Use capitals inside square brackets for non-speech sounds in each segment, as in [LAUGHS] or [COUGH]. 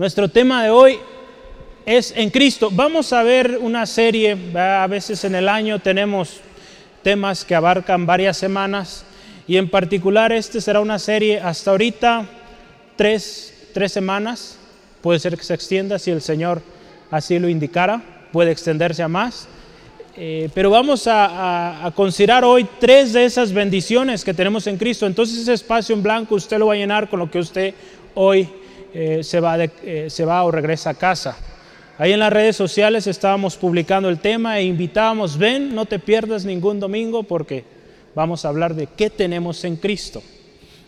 Nuestro tema de hoy es en Cristo. Vamos a ver una serie, a veces en el año tenemos temas que abarcan varias semanas y en particular este será una serie hasta ahorita tres, tres semanas, puede ser que se extienda si el Señor así lo indicara, puede extenderse a más. Eh, pero vamos a, considerar hoy tres de esas bendiciones que tenemos en Cristo. Entonces ese espacio en blanco usted lo va a llenar con lo que usted hoy eh, se, va eh, se va o regresa a casa. Ahí en las redes sociales estábamos publicando el tema e invitábamos, ven, no te pierdas ningún domingo porque vamos a hablar de qué tenemos en Cristo.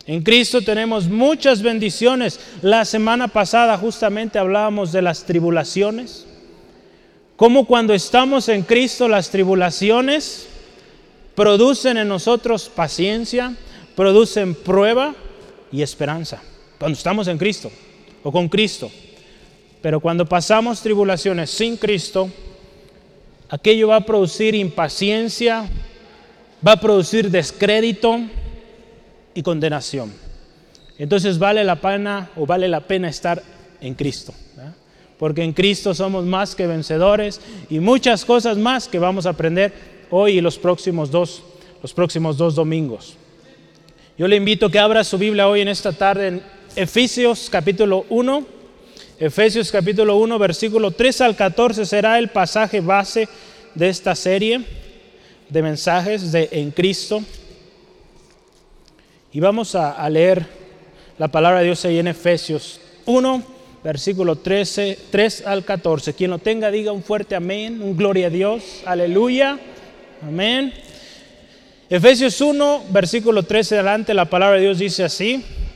En Cristo tenemos muchas bendiciones. La semana pasada justamente hablábamos de las tribulaciones. Como cuando estamos en Cristo las tribulaciones producen en nosotros paciencia, producen prueba y esperanza. Cuando estamos en Cristo o con Cristo. Pero cuando pasamos tribulaciones sin Cristo, aquello va a producir impaciencia, va a producir descrédito y condenación. Entonces vale la pena o vale la pena estar en Cristo. Porque en Cristo somos más que vencedores y muchas cosas más que vamos a aprender hoy y los próximos dos, los próximos dos domingos. Yo le invito a que abra su Biblia hoy en esta tarde Efesios capítulo 1 Efesios capítulo 1, versículo 3 al 14 será el pasaje base de esta serie de mensajes de en Cristo. Y vamos a, leer la palabra de Dios ahí en Efesios 1, versículo 13, 3 al 14. Quien lo tenga, diga un fuerte amén, un gloria a Dios, aleluya, amén. Efesios 1, versículo 13 adelante, la palabra de Dios dice así.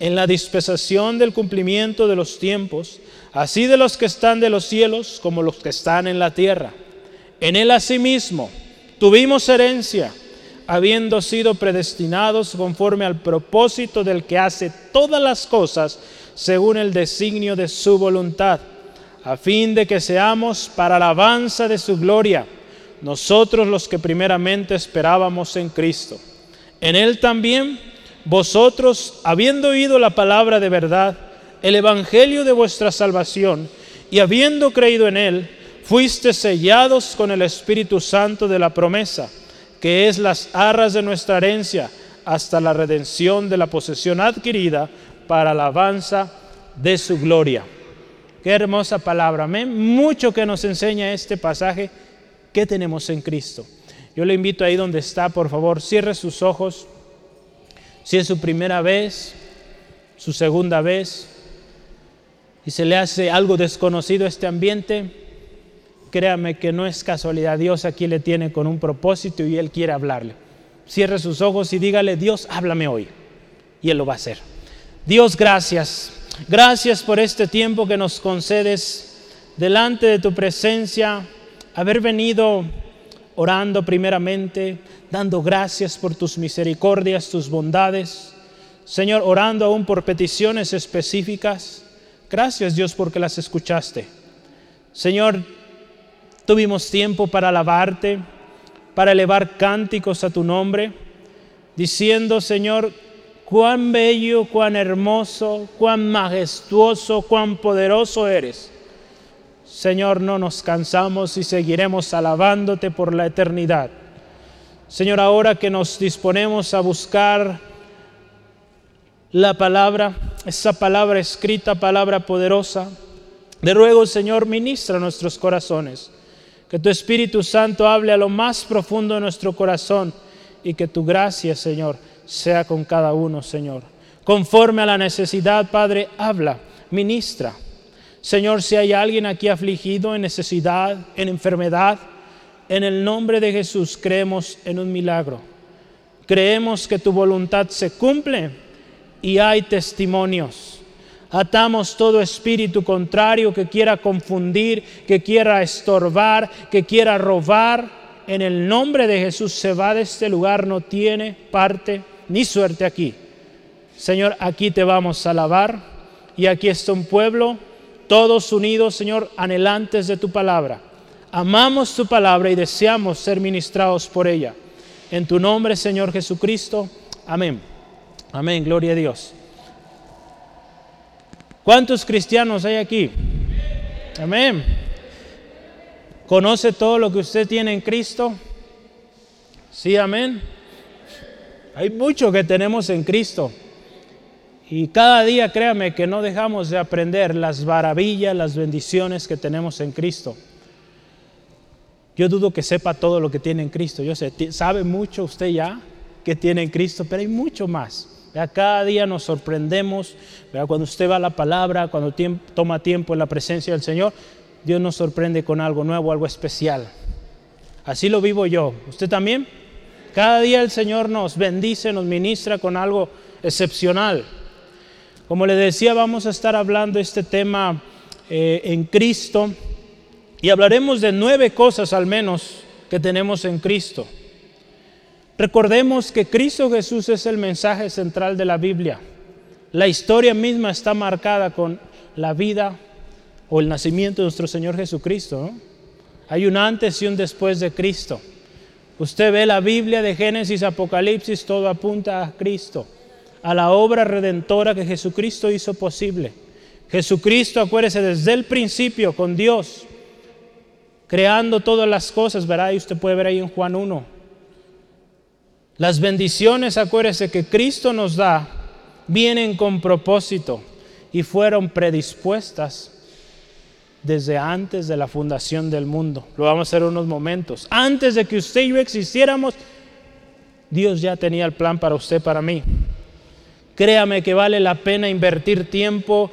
en la dispensación del cumplimiento de los tiempos, así de los que están de los cielos como los que están en la tierra. En él asimismo tuvimos herencia, habiendo sido predestinados conforme al propósito del que hace todas las cosas según el designio de su voluntad, a fin de que seamos para alabanza de su gloria, nosotros los que primeramente esperábamos en Cristo. En él también vosotros, habiendo oído la palabra de verdad, el evangelio de vuestra salvación, y habiendo creído en él, fuiste sellados con el Espíritu Santo de la promesa, que es las arras de nuestra herencia, hasta la redención de la posesión adquirida para alabanza de su gloria. Qué hermosa palabra. Amén. Mucho que nos enseña este pasaje que tenemos en Cristo. Yo le invito ahí donde está, por favor, cierre sus ojos. Si es su primera vez, su segunda vez, y se le hace algo desconocido este ambiente, créame que no es casualidad. Dios aquí le tiene con un propósito y Él quiere hablarle. Cierre sus ojos y dígale, Dios, háblame hoy. Y Él lo va a hacer. Dios, gracias. Gracias por este tiempo que nos concedes delante de tu presencia, haber venido orando primeramente, dando gracias por tus misericordias, tus bondades. Señor, orando aún por peticiones específicas. Gracias Dios porque las escuchaste. Señor, tuvimos tiempo para alabarte, para elevar cánticos a tu nombre, diciendo, Señor, cuán bello, cuán hermoso, cuán majestuoso, cuán poderoso eres. Señor, no nos cansamos y seguiremos alabándote por la eternidad. Señor, ahora que nos disponemos a buscar la palabra, esa palabra escrita, palabra poderosa, de ruego, Señor, ministra nuestros corazones. Que tu Espíritu Santo hable a lo más profundo de nuestro corazón y que tu gracia, Señor, sea con cada uno, Señor. Conforme a la necesidad, Padre, habla, ministra. Señor, si hay alguien aquí afligido en necesidad, en enfermedad, en el nombre de Jesús creemos en un milagro. Creemos que tu voluntad se cumple y hay testimonios. Atamos todo espíritu contrario que quiera confundir, que quiera estorbar, que quiera robar. En el nombre de Jesús se va de este lugar, no tiene parte ni suerte aquí. Señor, aquí te vamos a alabar y aquí está un pueblo, todos unidos, Señor, anhelantes de tu palabra. Amamos tu palabra y deseamos ser ministrados por ella. En tu nombre, Señor Jesucristo. Amén. Amén. Gloria a Dios. ¿Cuántos cristianos hay aquí? Amén. ¿Conoce todo lo que usted tiene en Cristo? Sí, amén. Hay mucho que tenemos en Cristo. Y cada día, créame, que no dejamos de aprender las maravillas, las bendiciones que tenemos en Cristo. Yo dudo que sepa todo lo que tiene en Cristo. Yo sé, sabe mucho usted ya que tiene en Cristo, pero hay mucho más. Cada día nos sorprendemos, cuando usted va a la palabra, cuando toma tiempo en la presencia del Señor, Dios nos sorprende con algo nuevo, algo especial. Así lo vivo yo. ¿Usted también? Cada día el Señor nos bendice, nos ministra con algo excepcional. Como le decía, vamos a estar hablando este tema eh, en Cristo y hablaremos de nueve cosas al menos que tenemos en Cristo. Recordemos que Cristo Jesús es el mensaje central de la Biblia. La historia misma está marcada con la vida o el nacimiento de nuestro Señor Jesucristo. Hay un antes y un después de Cristo. Usted ve la Biblia de Génesis, Apocalipsis, todo apunta a Cristo, a la obra redentora que Jesucristo hizo posible. Jesucristo, acuérdese, desde el principio con Dios, creando todas las cosas, verá, y usted puede ver ahí en Juan 1, las bendiciones, acuérdese que Cristo nos da, vienen con propósito y fueron predispuestas desde antes de la fundación del mundo. Lo vamos a hacer unos momentos. Antes de que usted y yo existiéramos, Dios ya tenía el plan para usted, para mí. Créame que vale la pena invertir tiempo,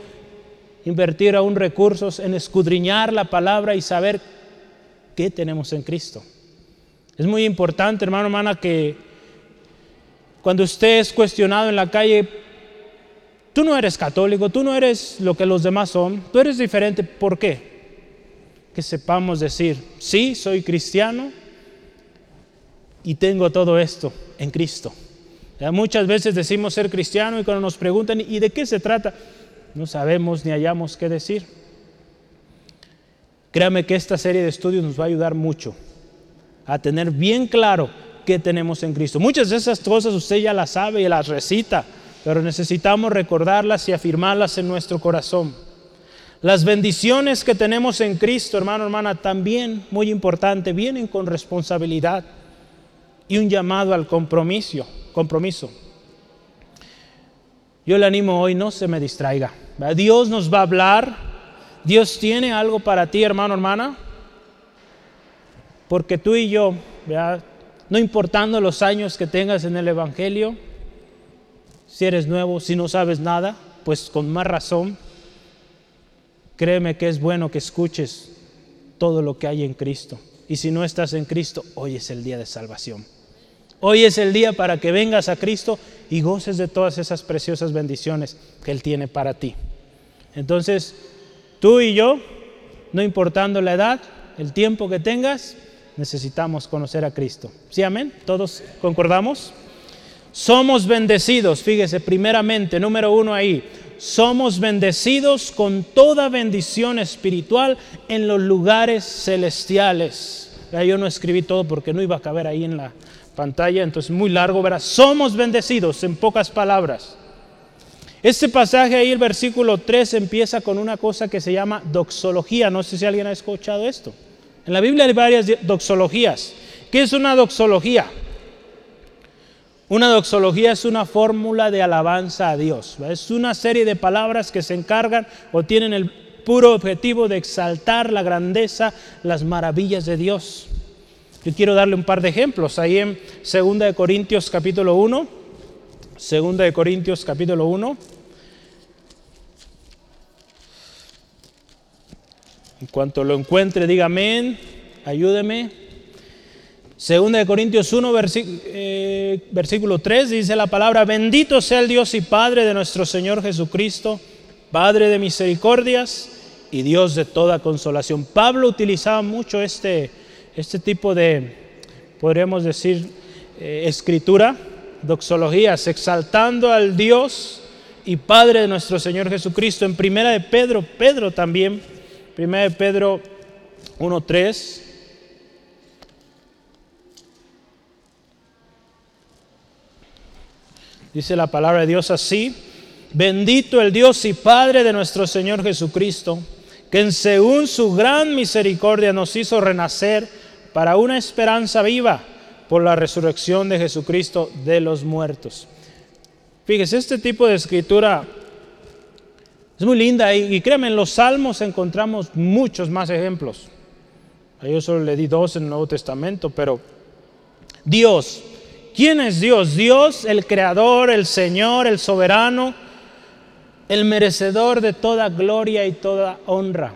invertir aún recursos en escudriñar la palabra y saber qué tenemos en Cristo. Es muy importante, hermano, hermana, que cuando usted es cuestionado en la calle, tú no eres católico, tú no eres lo que los demás son, tú eres diferente. ¿Por qué? Que sepamos decir, sí, soy cristiano y tengo todo esto en Cristo. Muchas veces decimos ser cristiano y cuando nos preguntan, ¿y de qué se trata? No sabemos ni hallamos qué decir. Créame que esta serie de estudios nos va a ayudar mucho a tener bien claro que tenemos en Cristo. Muchas de esas cosas usted ya las sabe y las recita, pero necesitamos recordarlas y afirmarlas en nuestro corazón. Las bendiciones que tenemos en Cristo, hermano, hermana, también muy importante, vienen con responsabilidad y un llamado al compromiso. Compromiso. Yo le animo hoy, no se me distraiga. Dios nos va a hablar. Dios tiene algo para ti, hermano, hermana. Porque tú y yo, no importando los años que tengas en el Evangelio, si eres nuevo, si no sabes nada, pues con más razón, créeme que es bueno que escuches todo lo que hay en Cristo. Y si no estás en Cristo, hoy es el día de salvación. Hoy es el día para que vengas a Cristo y goces de todas esas preciosas bendiciones que Él tiene para ti. Entonces, tú y yo, no importando la edad, el tiempo que tengas, necesitamos conocer a Cristo. ¿Sí, amén? ¿Todos concordamos? Somos bendecidos, fíjese, primeramente, número uno ahí, somos bendecidos con toda bendición espiritual en los lugares celestiales. Yo no escribí todo porque no iba a caber ahí en la pantalla, entonces muy largo, verás, somos bendecidos en pocas palabras. Este pasaje ahí, el versículo 3, empieza con una cosa que se llama doxología. No sé si alguien ha escuchado esto. En la Biblia hay varias doxologías. ¿Qué es una doxología? Una doxología es una fórmula de alabanza a Dios. Es una serie de palabras que se encargan o tienen el puro objetivo de exaltar la grandeza, las maravillas de Dios. Yo quiero darle un par de ejemplos. Ahí en 2 de Corintios capítulo 1, 2 de Corintios capítulo 1. En cuanto lo encuentre, diga amén, ayúdeme. 2 de Corintios 1, eh, versículo 3 dice la palabra, bendito sea el Dios y Padre de nuestro Señor Jesucristo, Padre de misericordias y Dios de toda consolación. Pablo utilizaba mucho este, este tipo de, podríamos decir, eh, escritura, doxologías, exaltando al Dios y Padre de nuestro Señor Jesucristo. En primera de Pedro, Pedro también, primera de Pedro 1.3. Dice la palabra de Dios así, bendito el Dios y Padre de nuestro Señor Jesucristo, que según su gran misericordia nos hizo renacer para una esperanza viva por la resurrección de Jesucristo de los muertos. Fíjese, este tipo de escritura es muy linda y, y créanme, en los salmos encontramos muchos más ejemplos. Yo solo le di dos en el Nuevo Testamento, pero Dios, ¿quién es Dios? Dios, el creador, el Señor, el soberano, el merecedor de toda gloria y toda honra.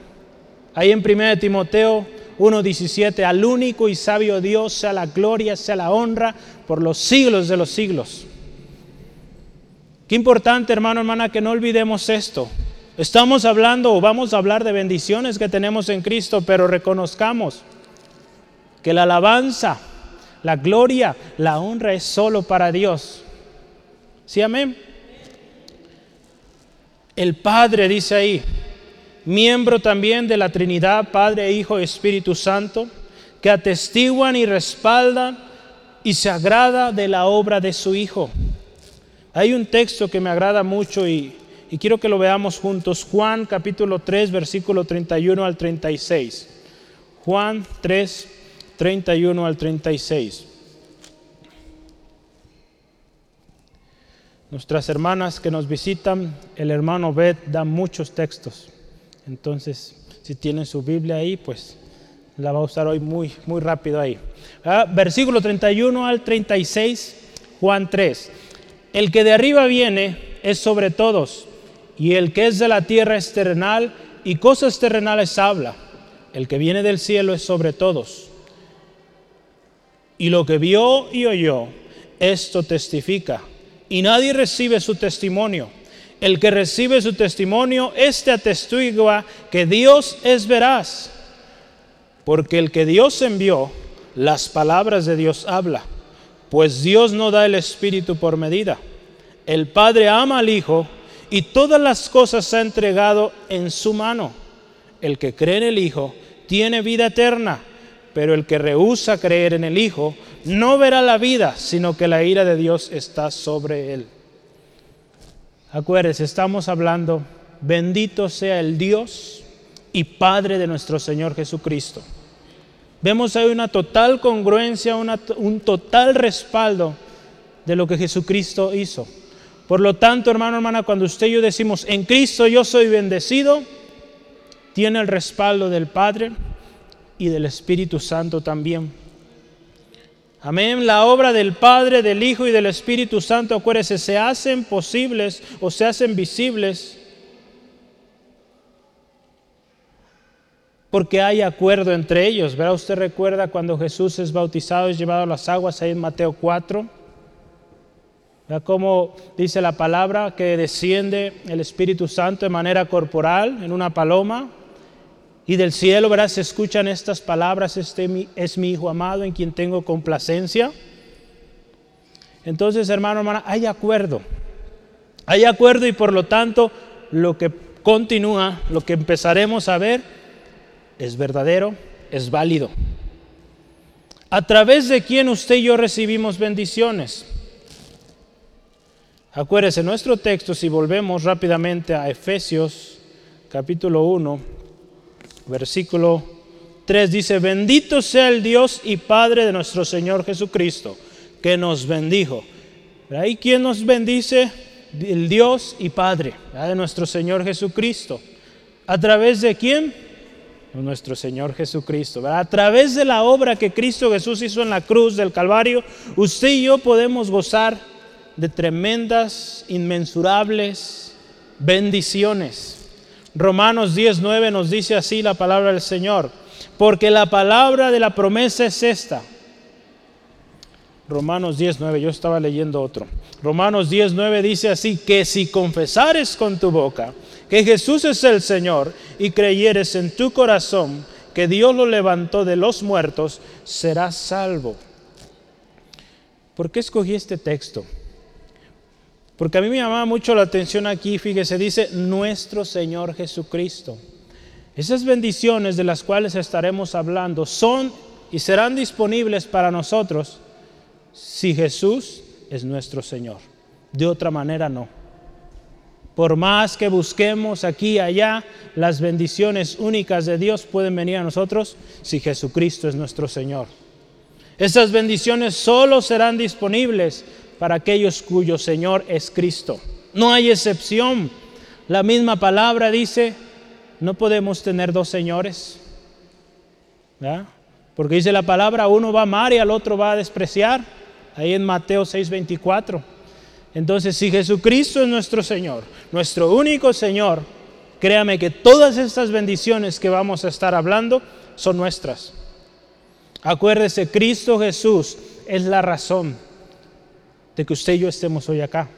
Ahí en 1 Timoteo 1.17, al único y sabio Dios sea la gloria, sea la honra por los siglos de los siglos. Qué importante, hermano, hermana, que no olvidemos esto. Estamos hablando o vamos a hablar de bendiciones que tenemos en Cristo, pero reconozcamos que la alabanza, la gloria, la honra es solo para Dios. ¿Sí, amén? El Padre dice ahí, miembro también de la Trinidad, Padre, Hijo y Espíritu Santo, que atestiguan y respaldan y se agrada de la obra de su Hijo. Hay un texto que me agrada mucho y, quiero que lo veamos juntos. Juan capítulo 3, versículo 31 al 36. Juan 3, 31 al 36. Nuestras hermanas que nos visitan, el hermano Beth da muchos textos. Entonces, si tienen su Biblia ahí, pues la va a usar hoy muy, muy rápido ahí. Ah, versículo 31 al 36, Juan 3. El que de arriba viene es sobre todos, y el que es de la tierra es terrenal, y cosas terrenales habla. El que viene del cielo es sobre todos. Y lo que vio y oyó, esto testifica. Y nadie recibe su testimonio el que recibe su testimonio, este atestigua que Dios es veraz, porque el que Dios envió, las palabras de Dios habla, pues Dios no da el Espíritu por medida. El Padre ama al Hijo y todas las cosas ha entregado en su mano. El que cree en el Hijo tiene vida eterna, pero el que rehúsa creer en el Hijo no verá la vida, sino que la ira de Dios está sobre él. Acuérdense, estamos hablando, bendito sea el Dios y Padre de nuestro Señor Jesucristo. Vemos ahí una total congruencia, un total respaldo de lo que Jesucristo hizo. Por lo tanto, hermano, hermana, cuando usted y yo decimos, en Cristo yo soy bendecido, tiene el respaldo del Padre y del Espíritu Santo también. Amén. La obra del Padre, del Hijo y del Espíritu Santo, acuérdese, se hacen posibles o se hacen visibles porque hay acuerdo entre ellos. ¿Verdad? Usted recuerda cuando Jesús es bautizado y llevado a las aguas ahí en Mateo 4. ¿Verdad? Como dice la palabra que desciende el Espíritu Santo de manera corporal en una paloma y del cielo, ¿verdad? Se escuchan estas palabras, este es mi Hijo amado en quien tengo complacencia. Entonces, hermano, hermana, hay acuerdo. Hay acuerdo y por lo tanto lo que continúa, lo que empezaremos a ver, es verdadero, es válido. A través de quien usted y yo recibimos bendiciones. Acuérdese, nuestro texto, si volvemos rápidamente a Efesios capítulo 1, versículo 3 dice, bendito sea el Dios y Padre de nuestro Señor Jesucristo, que nos bendijo. ¿Y quién nos bendice? El Dios y Padre de nuestro Señor Jesucristo. ¿A través de quién? Nuestro Señor Jesucristo. A través de la obra que Cristo Jesús hizo en la cruz del Calvario, usted y yo podemos gozar de tremendas, inmensurables bendiciones. Romanos 10:9 nos dice así la palabra del Señor, porque la palabra de la promesa es esta. Romanos 10:9, yo estaba leyendo otro. Romanos 10:9 dice así, que si confesares con tu boca que Jesús es el Señor y creyeres en tu corazón que Dios lo levantó de los muertos, serás salvo. ¿Por qué escogí este texto? Porque a mí me llamaba mucho la atención aquí, fíjese, dice nuestro Señor Jesucristo. Esas bendiciones de las cuales estaremos hablando son y serán disponibles para nosotros si Jesús es nuestro Señor. De otra manera no. Por más que busquemos aquí y allá, las bendiciones únicas de Dios pueden venir a nosotros si Jesucristo es nuestro Señor. Esas bendiciones solo serán disponibles para aquellos cuyo Señor es Cristo. No hay excepción. La misma palabra dice, no podemos tener dos señores. Porque dice la palabra, uno va a amar y al otro va a despreciar. Ahí en Mateo 6:24. Entonces, si Jesucristo es nuestro Señor, nuestro único Señor, créame que todas estas bendiciones que vamos a estar hablando son nuestras. Acuérdese, Cristo Jesús es la razón de que usted y yo estemos hoy acá.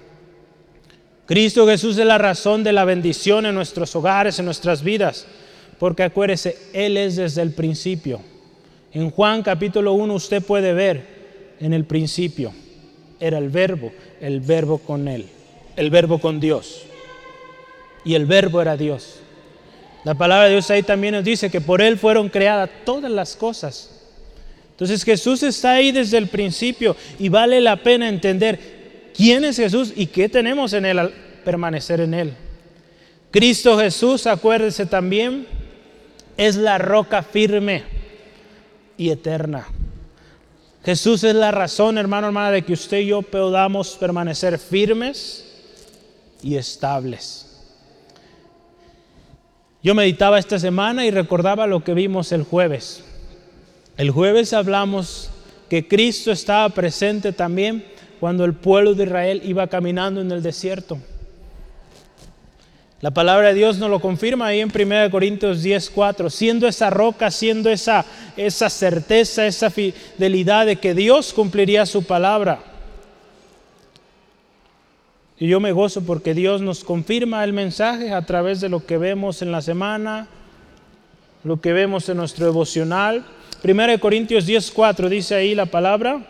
Cristo Jesús es la razón de la bendición en nuestros hogares, en nuestras vidas, porque acuérdese, Él es desde el principio. En Juan capítulo 1 usted puede ver, en el principio era el verbo, el verbo con Él, el verbo con Dios. Y el verbo era Dios. La palabra de Dios ahí también nos dice que por Él fueron creadas todas las cosas entonces Jesús está ahí desde el principio y vale la pena entender quién es Jesús y qué tenemos en Él al permanecer en Él. Cristo Jesús, acuérdese también, es la roca firme y eterna. Jesús es la razón, hermano, hermana, de que usted y yo podamos permanecer firmes y estables. Yo meditaba esta semana y recordaba lo que vimos el jueves. El jueves hablamos que Cristo estaba presente también cuando el pueblo de Israel iba caminando en el desierto. La palabra de Dios nos lo confirma ahí en 1 Corintios 10, 4, siendo esa roca, siendo esa, esa certeza, esa fidelidad de que Dios cumpliría su palabra. Y yo me gozo porque Dios nos confirma el mensaje a través de lo que vemos en la semana, lo que vemos en nuestro devocional 1 Corintios 10:4 dice ahí la palabra.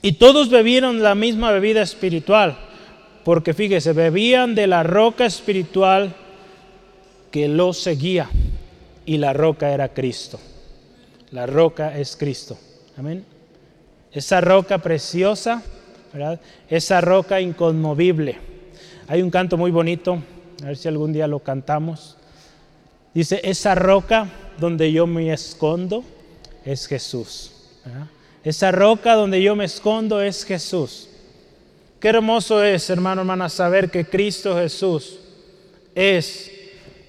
Y todos bebieron la misma bebida espiritual, porque fíjese, bebían de la roca espiritual que los seguía, y la roca era Cristo. La roca es Cristo. Amén. Esa roca preciosa, ¿verdad? Esa roca inconmovible. Hay un canto muy bonito, a ver si algún día lo cantamos. Dice, esa roca donde yo me escondo es Jesús. Esa roca donde yo me escondo es Jesús. Qué hermoso es, hermano, hermana, saber que Cristo Jesús es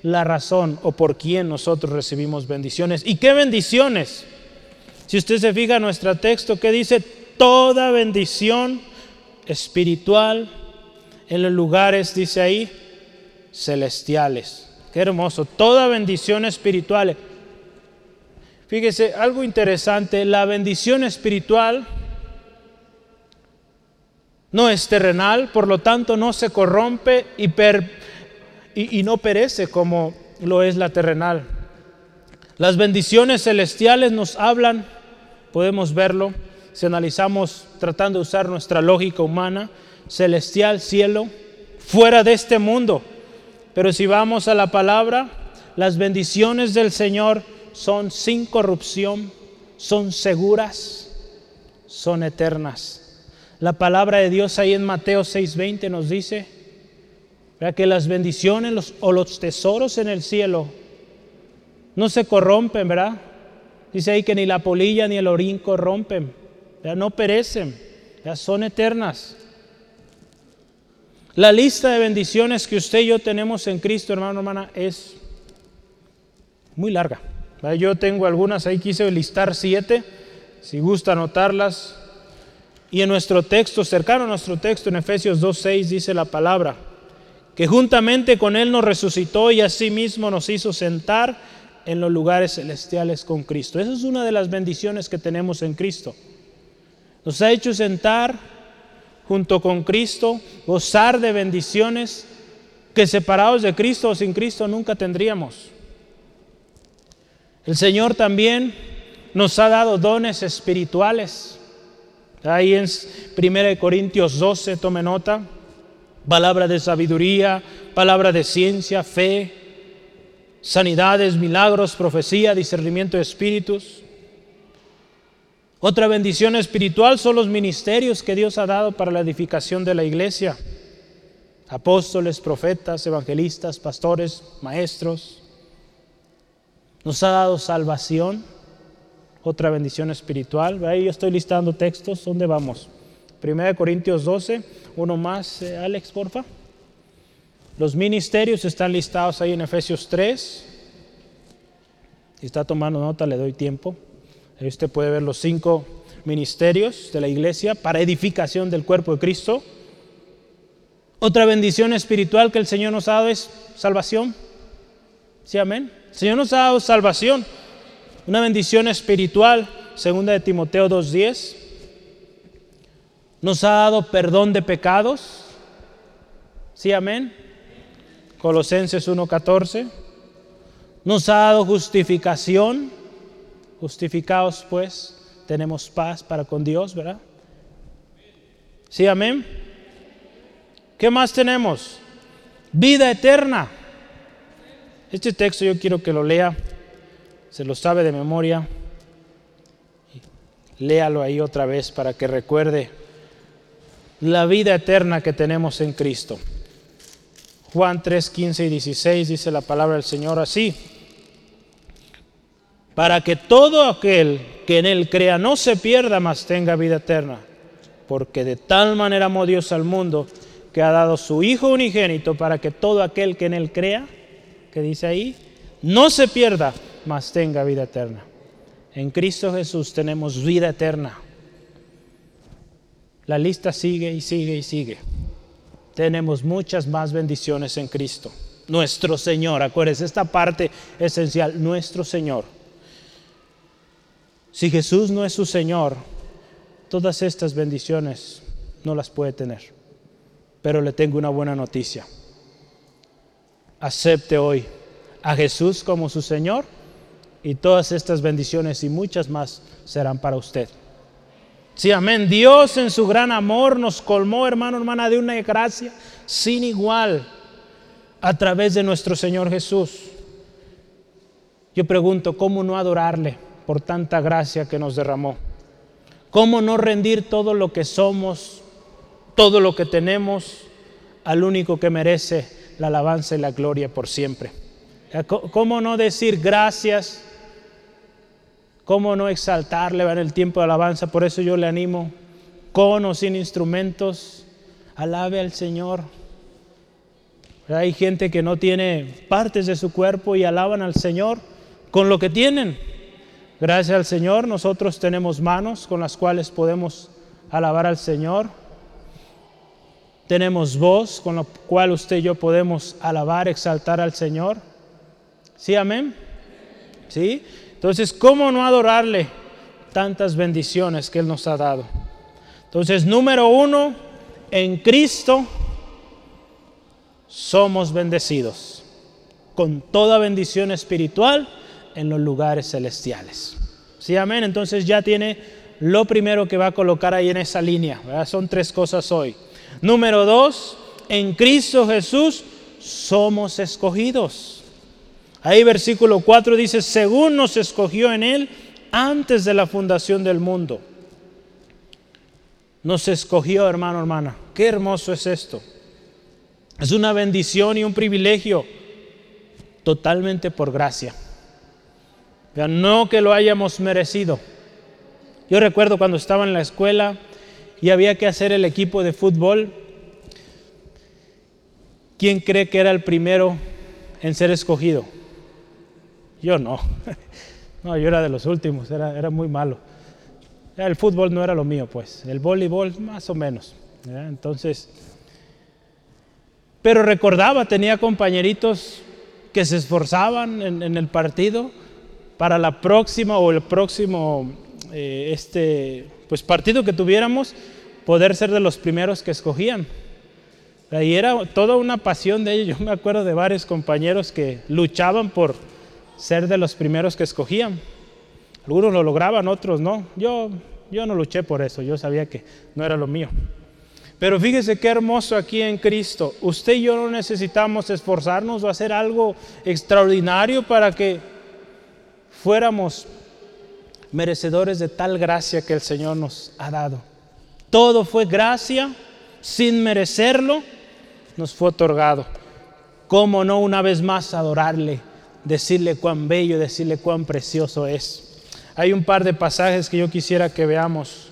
la razón o por quien nosotros recibimos bendiciones. ¿Y qué bendiciones? Si usted se fija en nuestro texto, que dice toda bendición espiritual en los lugares, dice ahí, celestiales. Qué hermoso. Toda bendición espiritual. Fíjese, algo interesante, la bendición espiritual no es terrenal, por lo tanto no se corrompe y, y, no perece como lo es la terrenal. Las bendiciones celestiales nos hablan, podemos verlo, si analizamos tratando de usar nuestra lógica humana, celestial, cielo, fuera de este mundo. Pero si vamos a la palabra, las bendiciones del Señor son sin corrupción, son seguras, son eternas. La palabra de Dios ahí en Mateo 6:20 nos dice que las bendiciones o los tesoros en el cielo no se corrompen, ¿verdad? Dice ahí que ni la polilla ni el orín corrompen, no perecen, ya son eternas. La lista de bendiciones que usted y yo tenemos en Cristo, hermano, hermana, es muy larga. Yo tengo algunas ahí, quise listar siete, si gusta anotarlas. Y en nuestro texto, cercano a nuestro texto, en Efesios 2.6, dice la palabra, que juntamente con Él nos resucitó y asimismo nos hizo sentar en los lugares celestiales con Cristo. Esa es una de las bendiciones que tenemos en Cristo. Nos ha hecho sentar junto con Cristo, gozar de bendiciones que separados de Cristo o sin Cristo nunca tendríamos. El Señor también nos ha dado dones espirituales. Ahí en 1 Corintios 12, tome nota, palabra de sabiduría, palabra de ciencia, fe, sanidades, milagros, profecía, discernimiento de espíritus. Otra bendición espiritual son los ministerios que Dios ha dado para la edificación de la iglesia. Apóstoles, profetas, evangelistas, pastores, maestros. Nos ha dado salvación, otra bendición espiritual. Ahí yo estoy listando textos. ¿Dónde vamos? 1 Corintios 12, uno más, eh, Alex, porfa. Los ministerios están listados ahí en Efesios 3. Si está tomando nota, le doy tiempo. Ahí usted puede ver los cinco ministerios de la iglesia para edificación del cuerpo de Cristo. Otra bendición espiritual que el Señor nos ha dado es salvación. Sí, amén. Señor nos ha dado salvación, una bendición espiritual, segunda de Timoteo 2.10. Nos ha dado perdón de pecados. Sí, amén. Colosenses 1.14. Nos ha dado justificación. Justificados pues, tenemos paz para con Dios, ¿verdad? Sí, amén. ¿Qué más tenemos? Vida eterna. Este texto yo quiero que lo lea, se lo sabe de memoria. Léalo ahí otra vez para que recuerde la vida eterna que tenemos en Cristo. Juan 3, 15 y 16 dice la palabra del Señor así. Para que todo aquel que en Él crea no se pierda, mas tenga vida eterna. Porque de tal manera amó Dios al mundo que ha dado su Hijo unigénito para que todo aquel que en Él crea que dice ahí, no se pierda, mas tenga vida eterna. En Cristo Jesús tenemos vida eterna. La lista sigue y sigue y sigue. Tenemos muchas más bendiciones en Cristo. Nuestro Señor, acuérdense, esta parte esencial, nuestro Señor. Si Jesús no es su Señor, todas estas bendiciones no las puede tener. Pero le tengo una buena noticia acepte hoy a Jesús como su Señor y todas estas bendiciones y muchas más serán para usted. Sí, amén. Dios en su gran amor nos colmó, hermano, hermana, de una gracia sin igual a través de nuestro Señor Jesús. Yo pregunto, ¿cómo no adorarle por tanta gracia que nos derramó? ¿Cómo no rendir todo lo que somos, todo lo que tenemos al único que merece la alabanza y la gloria por siempre. ¿Cómo no decir gracias? ¿Cómo no exaltarle en el tiempo de alabanza? Por eso yo le animo, con o sin instrumentos, alabe al Señor. Hay gente que no tiene partes de su cuerpo y alaban al Señor con lo que tienen. Gracias al Señor nosotros tenemos manos con las cuales podemos alabar al Señor tenemos voz con la cual usted y yo podemos alabar, exaltar al Señor. ¿Sí, amén? ¿Sí? Entonces, ¿cómo no adorarle tantas bendiciones que Él nos ha dado? Entonces, número uno, en Cristo somos bendecidos con toda bendición espiritual en los lugares celestiales. ¿Sí, amén? Entonces ya tiene lo primero que va a colocar ahí en esa línea. Son tres cosas hoy. Número dos, en Cristo Jesús somos escogidos. Ahí versículo 4 dice, según nos escogió en Él antes de la fundación del mundo. Nos escogió, hermano, hermana. Qué hermoso es esto. Es una bendición y un privilegio totalmente por gracia. No que lo hayamos merecido. Yo recuerdo cuando estaba en la escuela, y había que hacer el equipo de fútbol. ¿quién cree que era el primero en ser escogido? Yo no. [LAUGHS] No, yo era de los últimos, era, era muy malo. El fútbol no era lo mío, pues. El voleibol, más o menos. Entonces, pero recordaba, tenía compañeritos que se esforzaban en, el partido para la próxima o el próximo eh, este, pues partido que tuviéramos, poder ser de los primeros que escogían. Y era toda una pasión de ellos. Yo me acuerdo de varios compañeros que luchaban por ser de los primeros que escogían. Algunos lo lograban, otros no. Yo, yo no luché por eso, yo sabía que no era lo mío. Pero fíjese qué hermoso aquí en Cristo. Usted y yo no necesitamos esforzarnos o hacer algo extraordinario para que fuéramos merecedores de tal gracia que el Señor nos ha dado. Todo fue gracia, sin merecerlo, nos fue otorgado. ¿Cómo no una vez más adorarle, decirle cuán bello, decirle cuán precioso es? Hay un par de pasajes que yo quisiera que veamos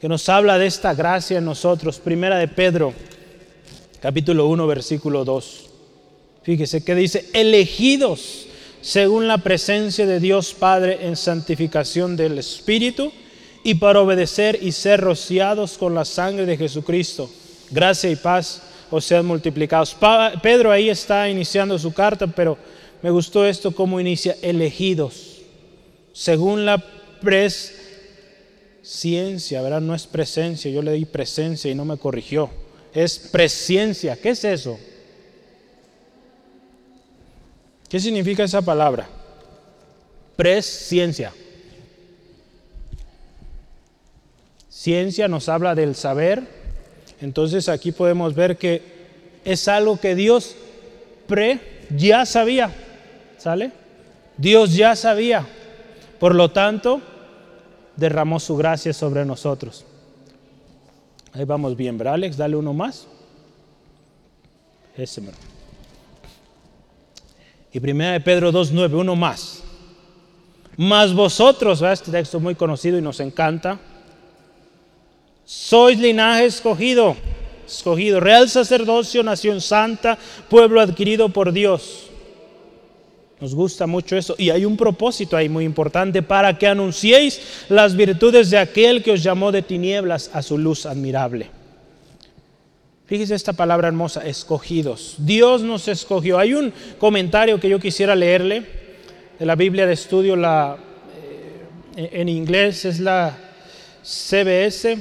que nos habla de esta gracia en nosotros. Primera de Pedro, capítulo 1, versículo 2. Fíjese que dice, elegidos según la presencia de Dios Padre en santificación del Espíritu y para obedecer y ser rociados con la sangre de Jesucristo. Gracia y paz os sean multiplicados. Pedro ahí está iniciando su carta, pero me gustó esto como inicia, elegidos, según la pres ciencia, ¿verdad? No es presencia, yo le di presencia y no me corrigió. Es presencia, ¿qué es eso? ¿Qué significa esa palabra? Presciencia. Ciencia nos habla del saber, entonces aquí podemos ver que es algo que Dios pre ya sabía, ¿sale? Dios ya sabía. Por lo tanto, derramó su gracia sobre nosotros. Ahí vamos bien, ¿verdad, Alex? Dale uno más. Ese, Y primera de Pedro 2.9, uno más. Más vosotros, ¿verdad? este texto muy conocido y nos encanta. Sois linaje escogido, escogido, real sacerdocio, nación santa, pueblo adquirido por Dios nos gusta mucho eso. Y hay un propósito ahí muy importante para que anunciéis las virtudes de aquel que os llamó de tinieblas a su luz admirable. Fíjese esta palabra hermosa, escogidos. Dios nos escogió. Hay un comentario que yo quisiera leerle de la Biblia de estudio, la, eh, en inglés es la CBS,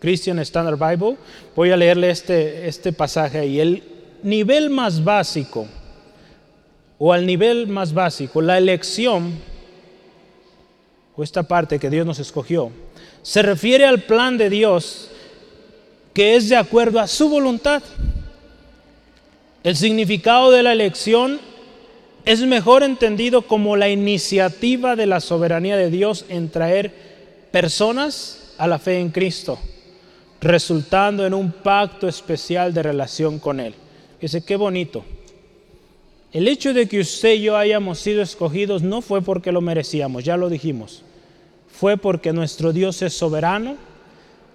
Christian Standard Bible. Voy a leerle este, este pasaje y El nivel más básico o al nivel más básico, la elección, o esta parte que Dios nos escogió, se refiere al plan de Dios que es de acuerdo a su voluntad. El significado de la elección es mejor entendido como la iniciativa de la soberanía de Dios en traer personas a la fe en Cristo, resultando en un pacto especial de relación con Él. Dice, qué bonito. El hecho de que usted y yo hayamos sido escogidos no fue porque lo merecíamos, ya lo dijimos. Fue porque nuestro Dios es soberano,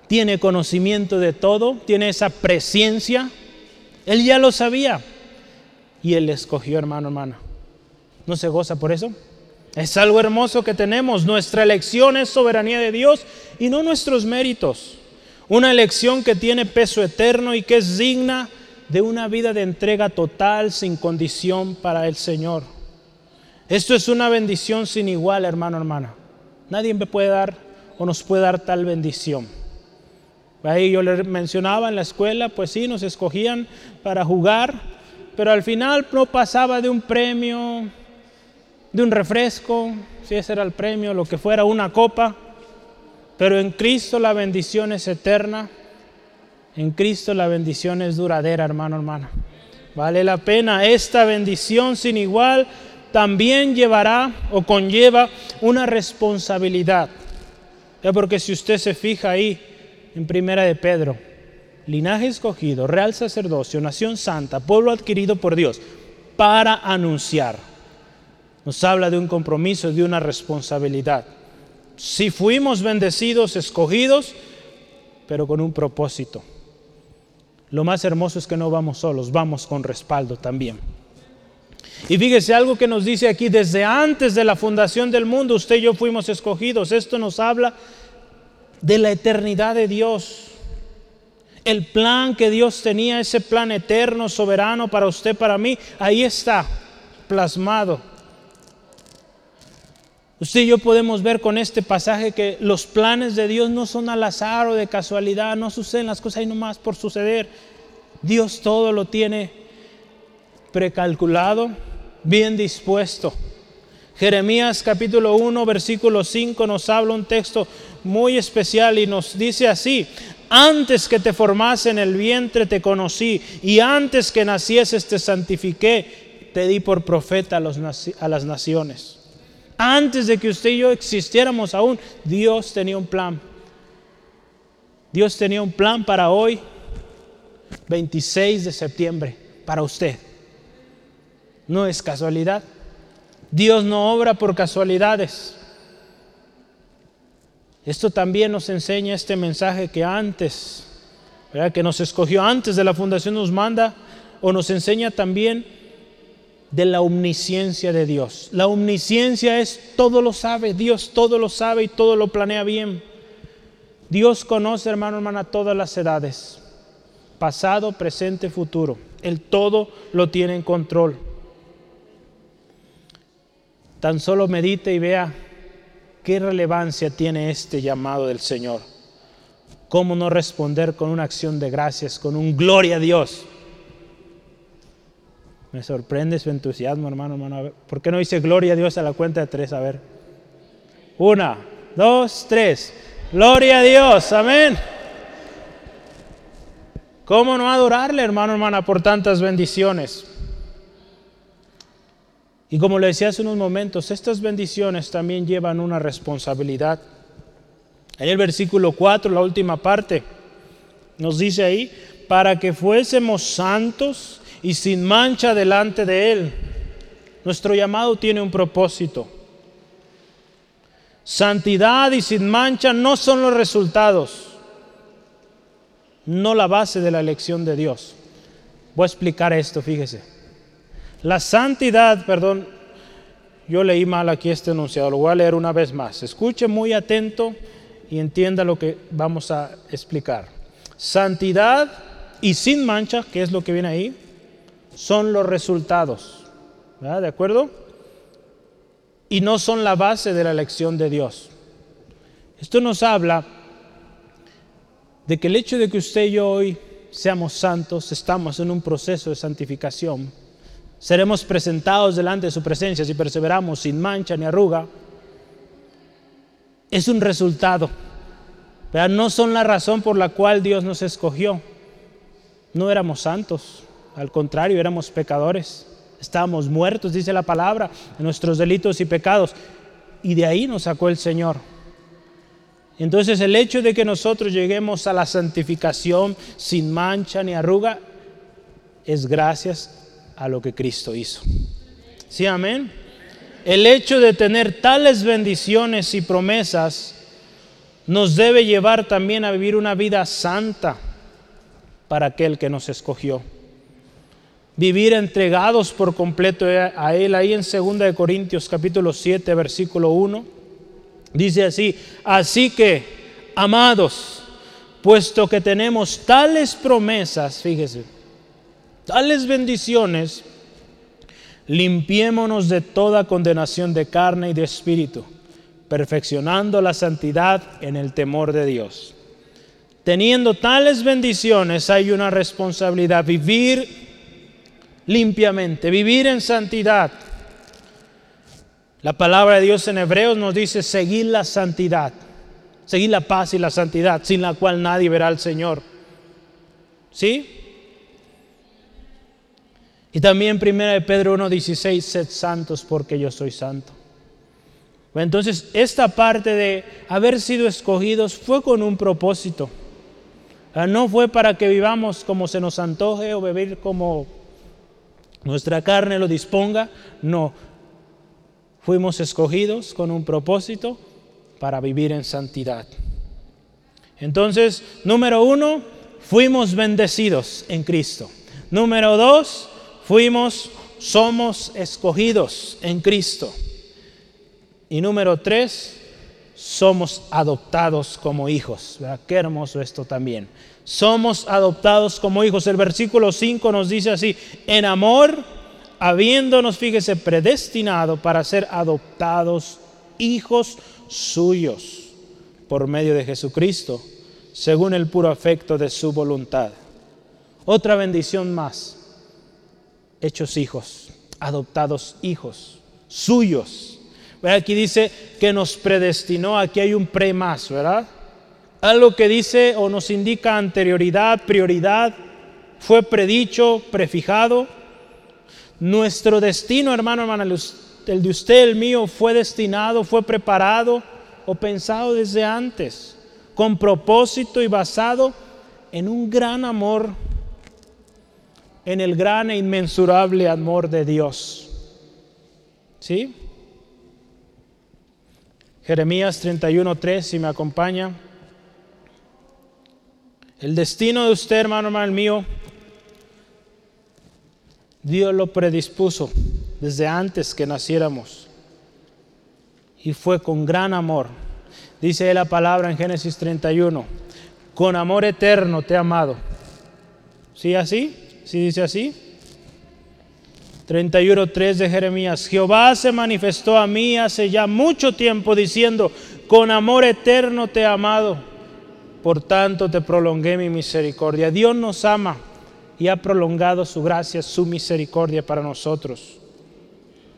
tiene conocimiento de todo, tiene esa presencia. Él ya lo sabía y Él escogió, hermano, hermana. ¿No se goza por eso? Es algo hermoso que tenemos. Nuestra elección es soberanía de Dios y no nuestros méritos. Una elección que tiene peso eterno y que es digna de una vida de entrega total, sin condición para el Señor. Esto es una bendición sin igual, hermano, hermana. Nadie me puede dar o nos puede dar tal bendición. Ahí yo le mencionaba en la escuela, pues sí, nos escogían para jugar, pero al final no pasaba de un premio, de un refresco, si ese era el premio, lo que fuera, una copa. Pero en Cristo la bendición es eterna en Cristo la bendición es duradera, hermano, hermana. Vale la pena. Esta bendición sin igual también llevará o conlleva una responsabilidad. Ya porque si usted se fija ahí en Primera de Pedro, linaje escogido, real sacerdocio, nación santa, pueblo adquirido por Dios, para anunciar. Nos habla de un compromiso, de una responsabilidad. Si fuimos bendecidos, escogidos, pero con un propósito lo más hermoso es que no vamos solos, vamos con respaldo también. Y fíjese algo que nos dice aquí, desde antes de la fundación del mundo, usted y yo fuimos escogidos. Esto nos habla de la eternidad de Dios. El plan que Dios tenía, ese plan eterno, soberano para usted, para mí, ahí está, plasmado. Usted y yo podemos ver con este pasaje que los planes de Dios no son al azar o de casualidad, no suceden las cosas ahí nomás por suceder. Dios todo lo tiene precalculado, bien dispuesto. Jeremías capítulo 1, versículo 5 nos habla un texto muy especial y nos dice así, antes que te formase en el vientre te conocí y antes que nacieses te santifiqué, te di por profeta a, a las naciones. Antes de que usted y yo existiéramos aún, Dios tenía un plan. Dios tenía un plan para hoy, 26 de septiembre, para usted. No es casualidad. Dios no obra por casualidades. Esto también nos enseña este mensaje que antes, que nos escogió antes de la fundación, nos manda o nos enseña también de la omnisciencia de Dios. La omnisciencia es todo lo sabe, Dios todo lo sabe y todo lo planea bien. Dios conoce, hermano, hermana, todas las edades, pasado, presente, futuro. El todo lo tiene en control. Tan solo medite y vea qué relevancia tiene este llamado del Señor. ¿Cómo no responder con una acción de gracias, con un gloria a Dios? Me sorprende su entusiasmo, hermano, hermano. ¿Por qué no dice gloria a Dios a la cuenta de tres? A ver. Una, dos, tres. Gloria a Dios, amén. ¿Cómo no adorarle, hermano, hermana, por tantas bendiciones? Y como le decía hace unos momentos, estas bendiciones también llevan una responsabilidad. En el versículo 4, la última parte, nos dice ahí, para que fuésemos santos y sin mancha delante de Él. Nuestro llamado tiene un propósito. Santidad y sin mancha no son los resultados, no la base de la elección de Dios. Voy a explicar esto, fíjese. La santidad, perdón, yo leí mal aquí este enunciado, lo voy a leer una vez más. Escuche muy atento y entienda lo que vamos a explicar. Santidad y sin mancha, que es lo que viene ahí, son los resultados. ¿De acuerdo? Y no son la base de la elección de Dios. Esto nos habla de que el hecho de que usted y yo hoy seamos santos, estamos en un proceso de santificación, seremos presentados delante de su presencia si perseveramos sin mancha ni arruga, es un resultado. No son la razón por la cual Dios nos escogió. No éramos santos. Al contrario, éramos pecadores. Estábamos muertos, dice la palabra, en nuestros delitos y pecados. Y de ahí nos sacó el Señor. Entonces el hecho de que nosotros lleguemos a la santificación sin mancha ni arruga es gracias a lo que Cristo hizo. Sí, amén. El hecho de tener tales bendiciones y promesas nos debe llevar también a vivir una vida santa para aquel que nos escogió vivir entregados por completo a Él. Ahí en 2 Corintios capítulo 7, versículo 1, dice así, así que, amados, puesto que tenemos tales promesas, fíjese, tales bendiciones, limpiémonos de toda condenación de carne y de espíritu, perfeccionando la santidad en el temor de Dios. Teniendo tales bendiciones hay una responsabilidad, vivir limpiamente, vivir en santidad. La palabra de Dios en Hebreos nos dice seguir la santidad, seguir la paz y la santidad, sin la cual nadie verá al Señor. ¿Sí? Y también 1 de Pedro 1.16, sed santos porque yo soy santo. Entonces, esta parte de haber sido escogidos fue con un propósito. Ah, no fue para que vivamos como se nos antoje o vivir como nuestra carne lo disponga. No, fuimos escogidos con un propósito para vivir en santidad. Entonces, número uno, fuimos bendecidos en Cristo. Número dos, fuimos, somos escogidos en Cristo. Y número tres, somos adoptados como hijos. Qué hermoso esto también. Somos adoptados como hijos. El versículo 5 nos dice así, en amor, habiéndonos, fíjese, predestinado para ser adoptados hijos suyos por medio de Jesucristo, según el puro afecto de su voluntad. Otra bendición más, hechos hijos, adoptados hijos suyos Aquí dice que nos predestinó, aquí hay un pre más, ¿verdad? Algo que dice o nos indica anterioridad, prioridad, fue predicho, prefijado. Nuestro destino, hermano, hermana, el de usted, el mío, fue destinado, fue preparado o pensado desde antes, con propósito y basado en un gran amor, en el gran e inmensurable amor de Dios. ¿Sí? Jeremías 31.3, si me acompaña. El destino de usted, hermano, hermano mío, Dios lo predispuso desde antes que naciéramos. Y fue con gran amor. Dice la palabra en Génesis 31, con amor eterno te he amado. ¿Sí así? ¿Sí dice así? 31.3 de Jeremías. Jehová se manifestó a mí hace ya mucho tiempo diciendo, con amor eterno te he amado, por tanto te prolongué mi misericordia. Dios nos ama y ha prolongado su gracia, su misericordia para nosotros.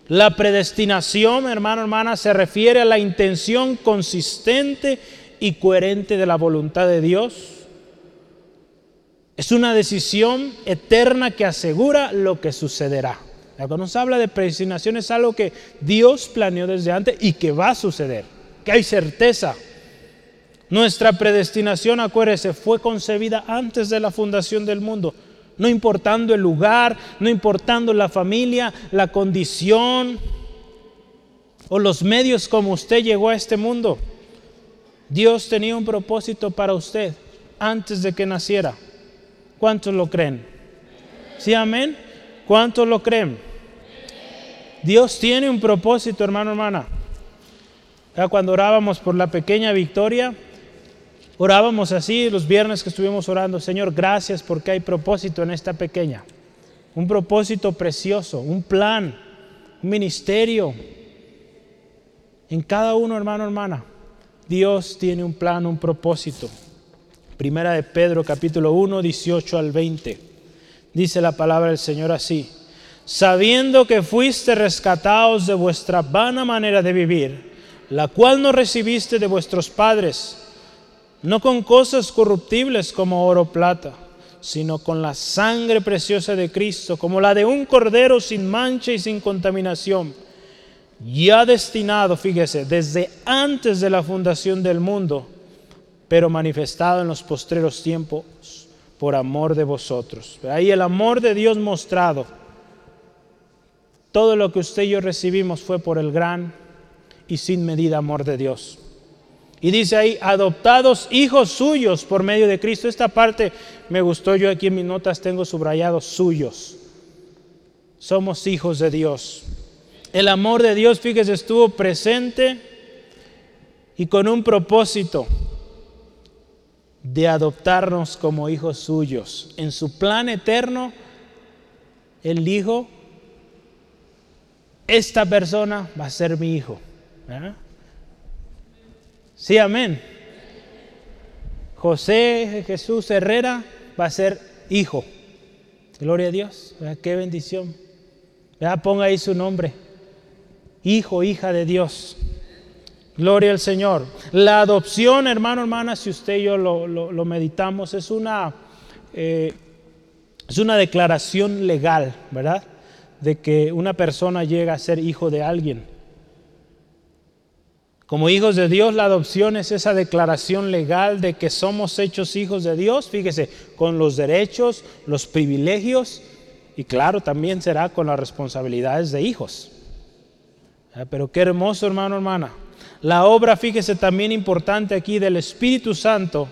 La predestinación, hermano, hermana, se refiere a la intención consistente y coherente de la voluntad de Dios. Es una decisión eterna que asegura lo que sucederá. Cuando nos habla de predestinación es algo que Dios planeó desde antes y que va a suceder, que hay certeza. Nuestra predestinación, acuérdese, fue concebida antes de la fundación del mundo, no importando el lugar, no importando la familia, la condición o los medios como usted llegó a este mundo. Dios tenía un propósito para usted antes de que naciera. ¿Cuántos lo creen? ¿Sí, amén? ¿Cuántos lo creen? Dios tiene un propósito, hermano, hermana. Cuando orábamos por la pequeña victoria, orábamos así los viernes que estuvimos orando, Señor, gracias porque hay propósito en esta pequeña. Un propósito precioso, un plan, un ministerio. En cada uno, hermano, hermana, Dios tiene un plan, un propósito. Primera de Pedro, capítulo 1, 18 al 20. Dice la palabra del Señor así sabiendo que fuiste rescatados de vuestra vana manera de vivir, la cual no recibiste de vuestros padres, no con cosas corruptibles como oro o plata, sino con la sangre preciosa de Cristo, como la de un cordero sin mancha y sin contaminación, ya destinado, fíjese, desde antes de la fundación del mundo, pero manifestado en los postreros tiempos por amor de vosotros. Ahí el amor de Dios mostrado todo lo que usted y yo recibimos fue por el gran y sin medida amor de Dios. Y dice ahí, adoptados hijos suyos por medio de Cristo. Esta parte me gustó, yo aquí en mis notas tengo subrayados suyos. Somos hijos de Dios. El amor de Dios, fíjese, estuvo presente y con un propósito de adoptarnos como hijos suyos. En su plan eterno, Él dijo, esta persona va a ser mi hijo. Sí, amén. José Jesús Herrera va a ser hijo. Gloria a Dios. Qué bendición. Ponga ahí su nombre. Hijo, hija de Dios. Gloria al Señor. La adopción, hermano, hermana, si usted y yo lo, meditamos, es una, eh, es una declaración legal, ¿verdad? de que una persona llega a ser hijo de alguien. Como hijos de Dios, la adopción es esa declaración legal de que somos hechos hijos de Dios, fíjese, con los derechos, los privilegios y claro, también será con las responsabilidades de hijos. Ah, pero qué hermoso, hermano, hermana. La obra, fíjese, también importante aquí del Espíritu Santo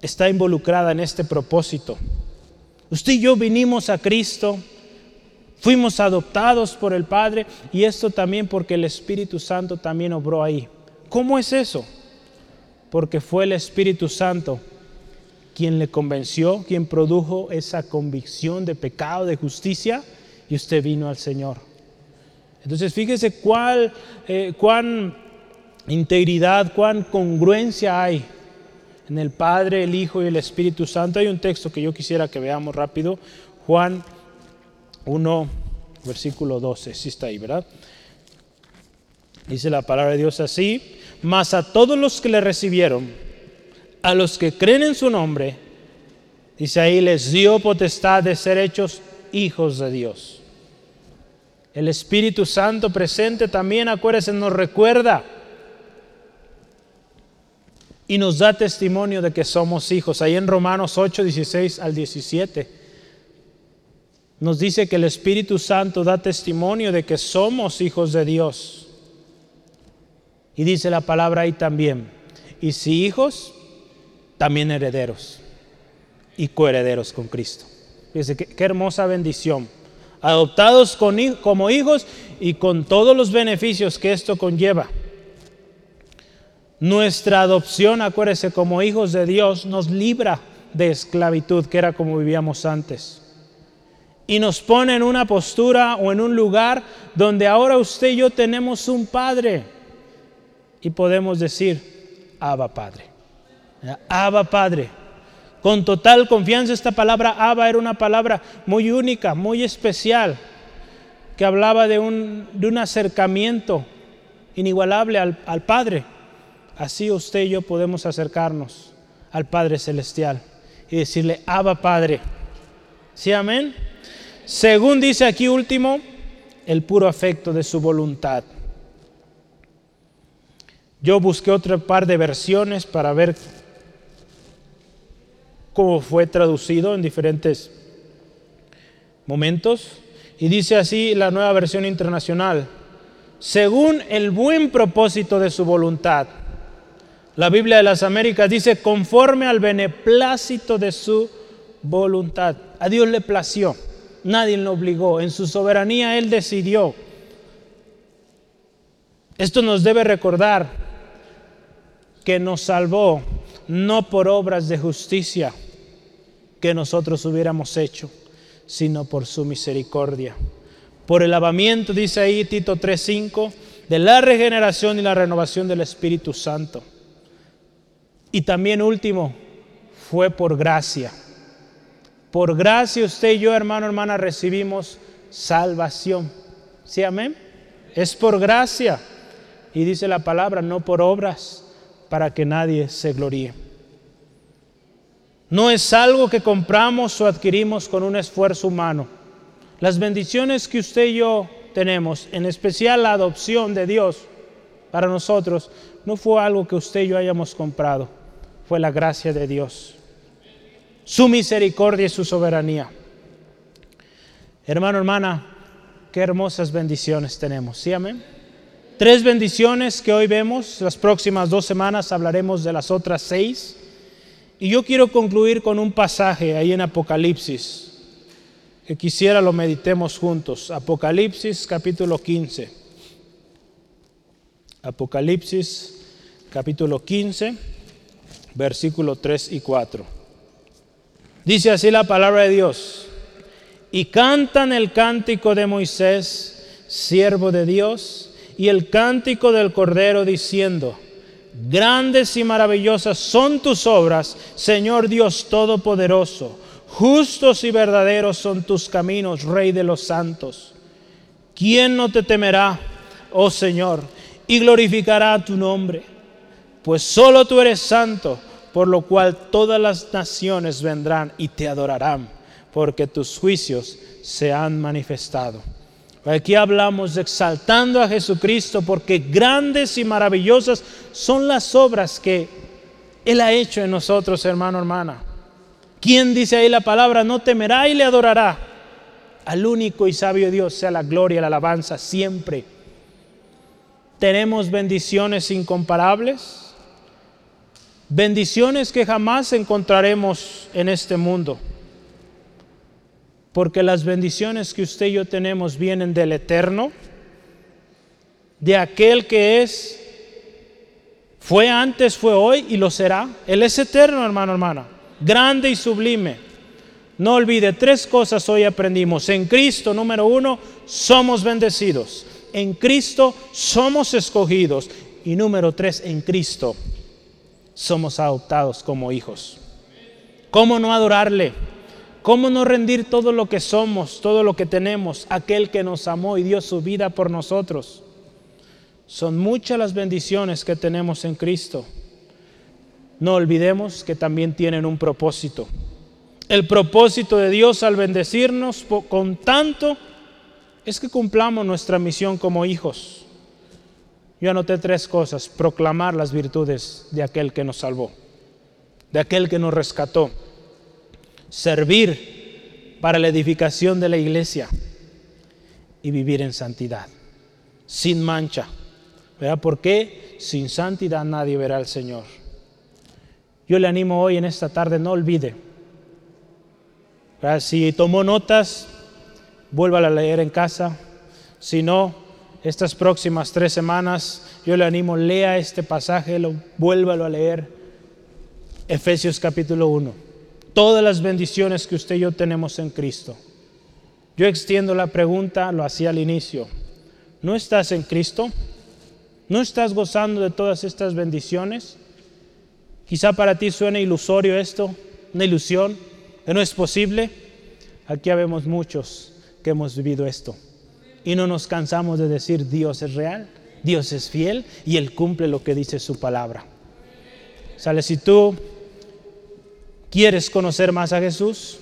está involucrada en este propósito. Usted y yo vinimos a Cristo, fuimos adoptados por el Padre y esto también porque el Espíritu Santo también obró ahí. ¿Cómo es eso? Porque fue el Espíritu Santo quien le convenció, quien produjo esa convicción de pecado, de justicia, y usted vino al Señor. Entonces fíjese cuál, eh, cuán integridad, cuán congruencia hay en el Padre, el Hijo y el Espíritu Santo. Hay un texto que yo quisiera que veamos rápido, Juan 1, versículo 12, sí está ahí, ¿verdad? Dice la palabra de Dios así, mas a todos los que le recibieron, a los que creen en su nombre, dice ahí, les dio potestad de ser hechos hijos de Dios. El Espíritu Santo presente también, acuérdense, nos recuerda y nos da testimonio de que somos hijos. Ahí en Romanos 8, 16 al 17 nos dice que el Espíritu Santo da testimonio de que somos hijos de Dios. Y dice la palabra ahí también, y si hijos, también herederos y coherederos con Cristo. Fíjese qué, qué hermosa bendición. Adoptados como hijos y con todos los beneficios que esto conlleva. Nuestra adopción, acuérdese, como hijos de Dios, nos libra de esclavitud, que era como vivíamos antes. Y nos pone en una postura o en un lugar donde ahora usted y yo tenemos un Padre. Y podemos decir, Abba Padre. Abba Padre. Con total confianza esta palabra Abba era una palabra muy única, muy especial, que hablaba de un, de un acercamiento inigualable al, al Padre. Así usted y yo podemos acercarnos al Padre Celestial y decirle, Abba Padre. ¿Sí, amén? Según dice aquí último, el puro afecto de su voluntad. Yo busqué otro par de versiones para ver cómo fue traducido en diferentes momentos. Y dice así la nueva versión internacional, según el buen propósito de su voluntad la Biblia de las Américas dice conforme al beneplácito de su voluntad. A Dios le plació, nadie lo obligó, en su soberanía Él decidió. Esto nos debe recordar que nos salvó no por obras de justicia que nosotros hubiéramos hecho, sino por su misericordia. Por el lavamiento, dice ahí Tito 3:5, de la regeneración y la renovación del Espíritu Santo. Y también último, fue por gracia. Por gracia usted y yo, hermano, hermana, recibimos salvación. ¿Sí, amén? Es por gracia. Y dice la palabra, no por obras, para que nadie se gloríe. No es algo que compramos o adquirimos con un esfuerzo humano. Las bendiciones que usted y yo tenemos, en especial la adopción de Dios para nosotros, no fue algo que usted y yo hayamos comprado fue la gracia de Dios, su misericordia y su soberanía. Hermano, hermana, qué hermosas bendiciones tenemos, ¿sí amén? Tres bendiciones que hoy vemos, las próximas dos semanas hablaremos de las otras seis. Y yo quiero concluir con un pasaje ahí en Apocalipsis, que quisiera lo meditemos juntos. Apocalipsis capítulo 15. Apocalipsis capítulo 15 versículo 3 y 4. Dice así la palabra de Dios. Y cantan el cántico de Moisés, siervo de Dios, y el cántico del Cordero diciendo, grandes y maravillosas son tus obras, Señor Dios Todopoderoso. Justos y verdaderos son tus caminos, Rey de los santos. ¿Quién no te temerá, oh Señor, y glorificará tu nombre? Pues solo tú eres santo por lo cual todas las naciones vendrán y te adorarán, porque tus juicios se han manifestado. Aquí hablamos exaltando a Jesucristo, porque grandes y maravillosas son las obras que Él ha hecho en nosotros, hermano, hermana. ¿Quién dice ahí la palabra? No temerá y le adorará. Al único y sabio Dios sea la gloria y la alabanza siempre. Tenemos bendiciones incomparables Bendiciones que jamás encontraremos en este mundo. Porque las bendiciones que usted y yo tenemos vienen del eterno, de aquel que es, fue antes, fue hoy y lo será. Él es eterno, hermano, hermana, grande y sublime. No olvide, tres cosas hoy aprendimos. En Cristo, número uno, somos bendecidos. En Cristo somos escogidos. Y número tres, en Cristo somos adoptados como hijos. ¿Cómo no adorarle? ¿Cómo no rendir todo lo que somos, todo lo que tenemos, aquel que nos amó y dio su vida por nosotros? Son muchas las bendiciones que tenemos en Cristo. No olvidemos que también tienen un propósito. El propósito de Dios al bendecirnos con tanto es que cumplamos nuestra misión como hijos. Yo anoté tres cosas. Proclamar las virtudes de aquel que nos salvó, de aquel que nos rescató. Servir para la edificación de la iglesia y vivir en santidad, sin mancha. ¿Verdad? ¿Por qué? Sin santidad nadie verá al Señor. Yo le animo hoy en esta tarde, no olvide. Si tomó notas, vuelva a leer en casa. Si no, estas próximas tres semanas, yo le animo, lea este pasaje, lo, vuélvalo a leer. Efesios capítulo 1. Todas las bendiciones que usted y yo tenemos en Cristo. Yo extiendo la pregunta, lo hacía al inicio. ¿No estás en Cristo? ¿No estás gozando de todas estas bendiciones? Quizá para ti suene ilusorio esto, una ilusión, que no es posible. Aquí habemos muchos que hemos vivido esto y no nos cansamos de decir Dios es real, Dios es fiel y Él cumple lo que dice su palabra. Sale, si tú quieres conocer más a Jesús,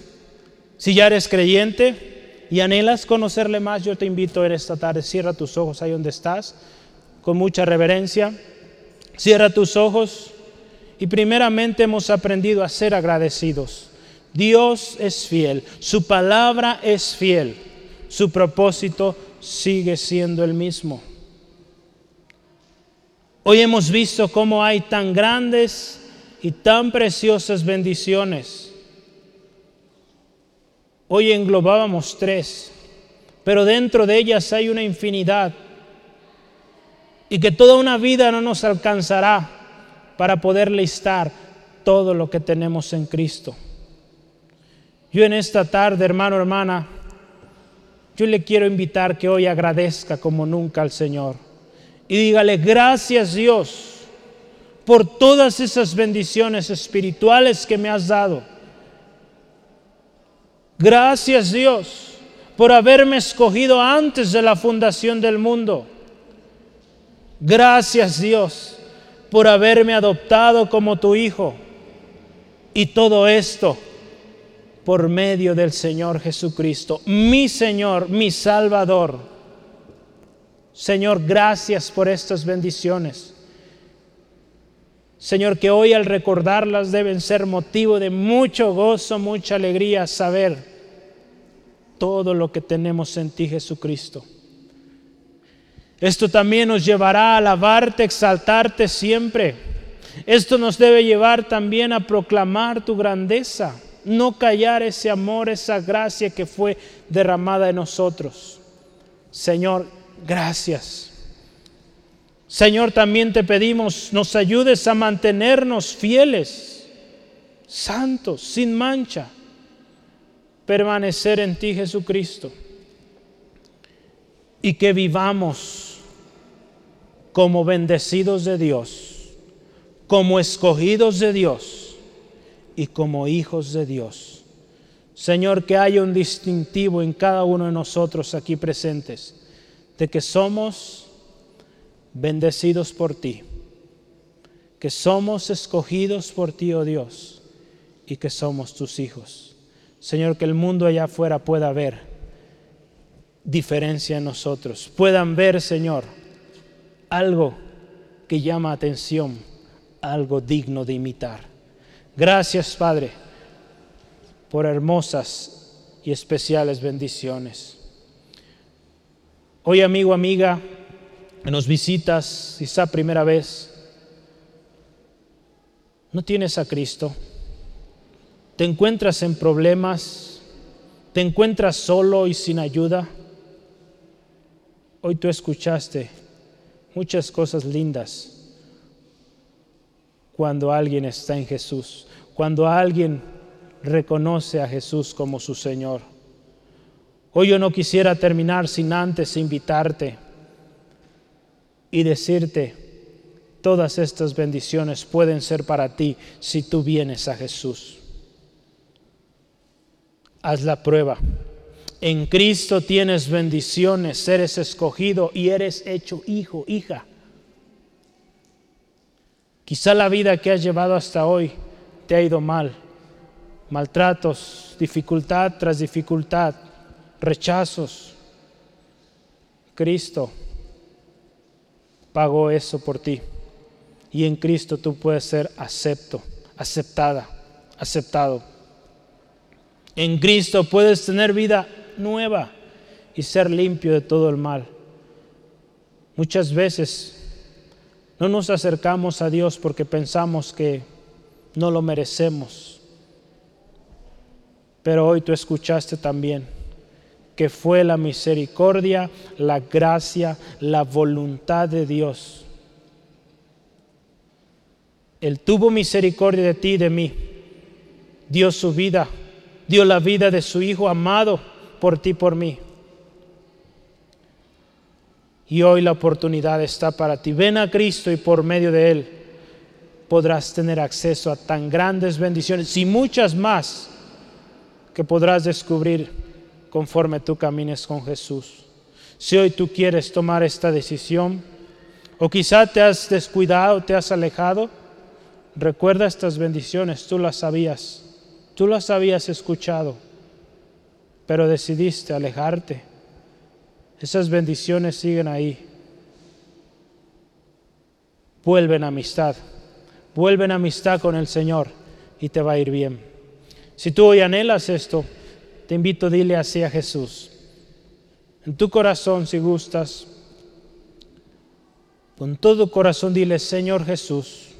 si ya eres creyente y anhelas conocerle más, yo te invito en esta tarde, cierra tus ojos ahí donde estás, con mucha reverencia, cierra tus ojos y primeramente hemos aprendido a ser agradecidos. Dios es fiel, su palabra es fiel, su propósito sigue siendo el mismo. Hoy hemos visto cómo hay tan grandes y tan preciosas bendiciones. Hoy englobábamos tres, pero dentro de ellas hay una infinidad y que toda una vida no nos alcanzará para poder listar todo lo que tenemos en Cristo. Yo en esta tarde, hermano, hermana, yo le quiero invitar que hoy agradezca como nunca al Señor y dígale gracias Dios por todas esas bendiciones espirituales que me has dado. Gracias Dios por haberme escogido antes de la fundación del mundo. Gracias Dios por haberme adoptado como tu hijo. Y todo esto por medio del Señor Jesucristo, mi Señor, mi Salvador. Señor, gracias por estas bendiciones. Señor, que hoy al recordarlas deben ser motivo de mucho gozo, mucha alegría saber todo lo que tenemos en ti, Jesucristo. Esto también nos llevará a alabarte, exaltarte siempre. Esto nos debe llevar también a proclamar tu grandeza no callar ese amor, esa gracia que fue derramada en nosotros. Señor, gracias. Señor, también te pedimos, nos ayudes a mantenernos fieles, santos, sin mancha, permanecer en ti, Jesucristo, y que vivamos como bendecidos de Dios, como escogidos de Dios y como hijos de Dios. Señor, que haya un distintivo en cada uno de nosotros aquí presentes, de que somos bendecidos por ti, que somos escogidos por ti, oh Dios, y que somos tus hijos. Señor, que el mundo allá afuera pueda ver diferencia en nosotros, puedan ver, Señor, algo que llama atención, algo digno de imitar. Gracias, Padre, por hermosas y especiales bendiciones. Hoy, amigo, amiga, nos visitas, quizá primera vez, no tienes a Cristo, te encuentras en problemas, te encuentras solo y sin ayuda, hoy tú escuchaste muchas cosas lindas cuando alguien está en Jesús, cuando alguien reconoce a Jesús como su Señor. Hoy yo no quisiera terminar sin antes invitarte y decirte, todas estas bendiciones pueden ser para ti si tú vienes a Jesús. Haz la prueba. En Cristo tienes bendiciones, eres escogido y eres hecho hijo, hija. Quizá la vida que has llevado hasta hoy te ha ido mal. Maltratos, dificultad tras dificultad, rechazos. Cristo pagó eso por ti. Y en Cristo tú puedes ser acepto, aceptada, aceptado. En Cristo puedes tener vida nueva y ser limpio de todo el mal. Muchas veces no nos acercamos a Dios porque pensamos que no lo merecemos. Pero hoy tú escuchaste también que fue la misericordia, la gracia, la voluntad de Dios. Él tuvo misericordia de ti y de mí. Dio su vida, dio la vida de su Hijo amado por ti, por mí. Y hoy la oportunidad está para ti. Ven a Cristo y por medio de Él podrás tener acceso a tan grandes bendiciones y muchas más que podrás descubrir conforme tú camines con Jesús. Si hoy tú quieres tomar esta decisión, o quizá te has descuidado, te has alejado, recuerda estas bendiciones, tú las sabías, tú las habías escuchado, pero decidiste alejarte esas bendiciones siguen ahí. Vuelven amistad. Vuelven amistad con el Señor y te va a ir bien. Si tú hoy anhelas esto, te invito dile así a Jesús. En tu corazón, si gustas, con todo corazón dile, Señor Jesús,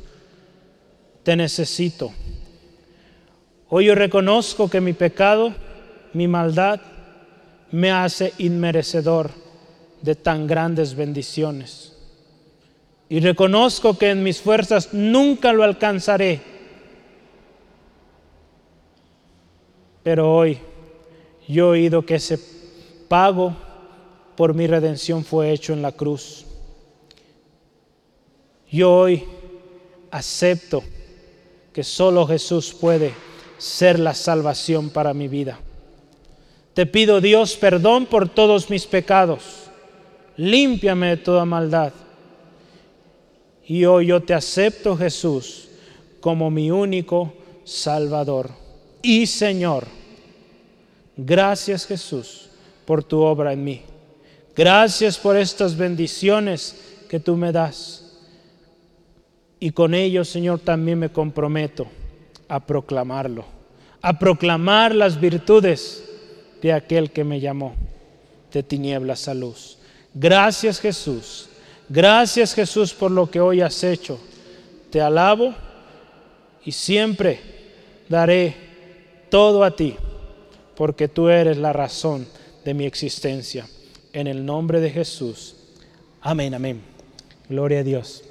te necesito. Hoy yo reconozco que mi pecado, mi maldad, me hace inmerecedor de tan grandes bendiciones. Y reconozco que en mis fuerzas nunca lo alcanzaré. Pero hoy yo he oído que ese pago por mi redención fue hecho en la cruz. Yo hoy acepto que solo Jesús puede ser la salvación para mi vida. Te pido, Dios, perdón por todos mis pecados. Límpiame de toda maldad. Y hoy yo te acepto, Jesús, como mi único Salvador y Señor. Gracias, Jesús, por tu obra en mí. Gracias por estas bendiciones que tú me das. Y con ello, Señor, también me comprometo a proclamarlo, a proclamar las virtudes de aquel que me llamó de tinieblas a luz. Gracias Jesús. Gracias Jesús por lo que hoy has hecho. Te alabo y siempre daré todo a ti, porque tú eres la razón de mi existencia. En el nombre de Jesús. Amén, amén. Gloria a Dios.